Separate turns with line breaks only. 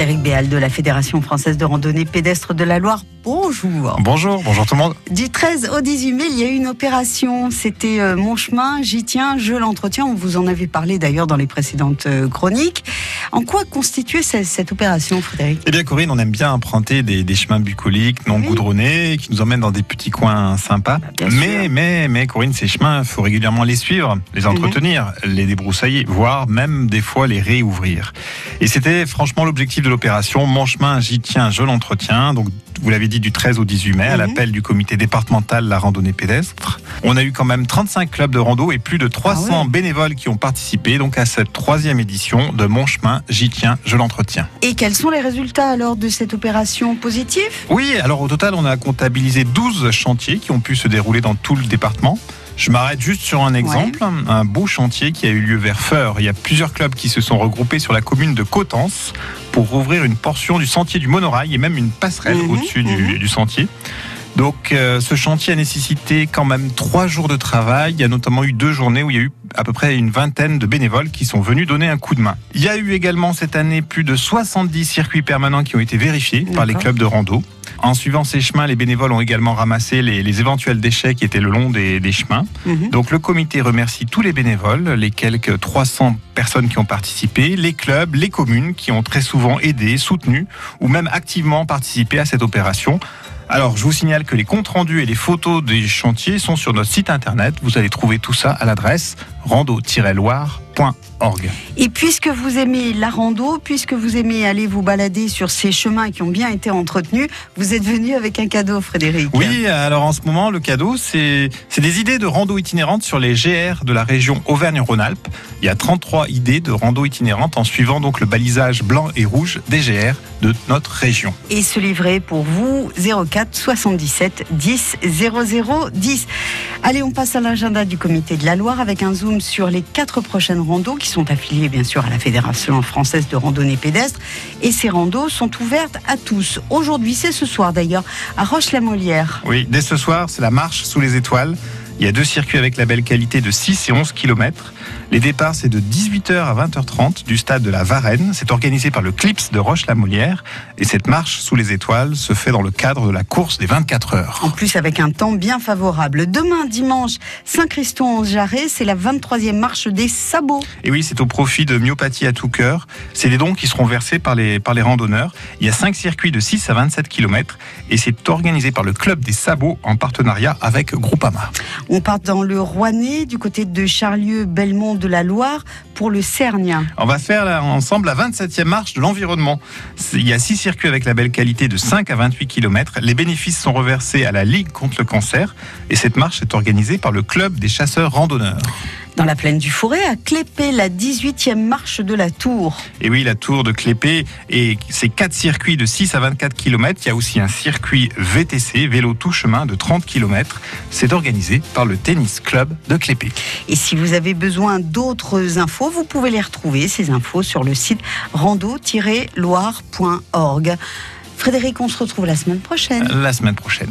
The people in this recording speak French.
Frédéric Béal de la Fédération française de randonnée pédestre de la Loire. Bonjour.
Bonjour, bonjour tout le monde.
Du 13 au 18 mai, il y a eu une opération. C'était euh, Mon chemin, j'y tiens, je l'entretiens. On vous en avait parlé d'ailleurs dans les précédentes euh, chroniques. En quoi constituait cette, cette opération, Frédéric?
Eh bien, Corinne, on aime bien emprunter des, des chemins bucoliques, non
Oui.
goudronnés, qui nous emmènent dans des petits coins sympas.
bien
mais,
sûr.
mais, mais, Corinne, ces chemins, il faut régulièrement les suivre, les entretenir, les débroussailler, voire même des fois les réouvrir. Et c'était franchement l'objectif de l'opération. Mon chemin, j'y tiens, je l'entretiens. Donc, vous l'avez dit, du 13 au 18 mai, à
Mhm.
l'appel du comité départemental de la randonnée pédestre. On a eu quand même 35 clubs de rando et plus de 300
Ah ouais.
bénévoles qui ont participé donc à cette troisième édition de Mon chemin, j'y tiens, je l'entretiens.
Et quels sont les résultats alors de cette opération positive?
Oui, alors au total, on a comptabilisé 12 chantiers qui ont pu se dérouler dans tout le département. Je m'arrête juste sur un exemple, un beau chantier qui a eu lieu vers Feur. Il y a plusieurs clubs qui se sont regroupés sur la commune de Coutances pour rouvrir une portion du sentier du monorail et même une passerelle
Mhm,
au-dessus du,
mhm.
du sentier. Donc euh, ce chantier a nécessité quand même trois jours de travail. Il y a notamment eu deux journées où il y a eu à peu près une vingtaine de bénévoles qui sont venus donner un coup de main. Il y a eu également cette année plus de 70 circuits permanents qui ont été vérifiés par les clubs de rando. En suivant ces chemins, les bénévoles ont également ramassé les, les éventuels déchets qui étaient le long des, des chemins.
Mhm.
Donc le comité remercie tous les bénévoles, les quelques 300 personnes qui ont participé, les clubs, les communes qui ont très souvent aidé, soutenu ou même activement participé à cette opération. Alors, je vous signale que les comptes rendus et les photos des chantiers sont sur notre site internet. Vous allez trouver tout ça à l'adresse rando-loire.org.
Et puisque vous aimez la rando, puisque vous aimez aller vous balader sur ces chemins qui ont bien été entretenus, vous êtes venu avec un cadeau, Frédéric.
Oui, alors en ce moment, le cadeau, c'est des idées de rando itinérantes sur les GR de la région Auvergne-Rhône-Alpes. Il y a 33 idées de rando itinérantes en suivant donc le balisage blanc et rouge des GR de notre région.
Et ce livret pour vous, 04 77 10 00 10. Allez, on passe à l'agenda du comité de la Loire avec un sur les quatre prochaines randos qui sont affiliées bien sûr à la Fédération française de randonnée pédestre. Et ces randos sont ouvertes à tous. Aujourd'hui, c'est ce soir d'ailleurs, à Roche-la-Molière.
Oui, dès ce soir, c'est la marche sous les étoiles. Il y a deux circuits avec la belle qualité de 6 et 11 km. Les départs, c'est de 18h à 20h30 du stade de la Varenne. C'est organisé par le Clips de Roche-la-Molière. Et cette marche sous les étoiles se fait dans le cadre de la course des 24 heures.
En plus, avec un temps bien favorable. Demain, dimanche, Saint-Christon-en-Jarret, c'est la 23e marche des sabots.
Et oui, c'est au profit de Myopathie à tout cœur. C'est des dons qui seront versés par les, par les randonneurs. Il y a 5 circuits de 6 à 27 km et c'est organisé par le Club des Sabots en partenariat avec Groupama.
On part dans le Rouennais, du côté de Charlieu, Belmont de la Loire, pour le Cernia.
On va faire ensemble la 27e marche de l'environnement. Il y a 6 circuits avec la belle qualité de 5 à 28 km. Les bénéfices sont reversés à la Ligue contre le cancer et cette marche est organisée par le Club des chasseurs randonneurs.
Dans la plaine du Forêt, à Clépé, la 18e marche de la Tour.
Et oui, la tour de Clépé, et c'est quatre circuits de 6 à 24 km. Il y a aussi un circuit VTC, vélo tout chemin de 30 km. C'est organisé par le Tennis Club de Clépé.
Et si vous avez besoin d'autres infos, vous pouvez les retrouver, ces infos, sur le site rando-loire.org. Frédéric, on se retrouve la semaine prochaine.
La semaine prochaine.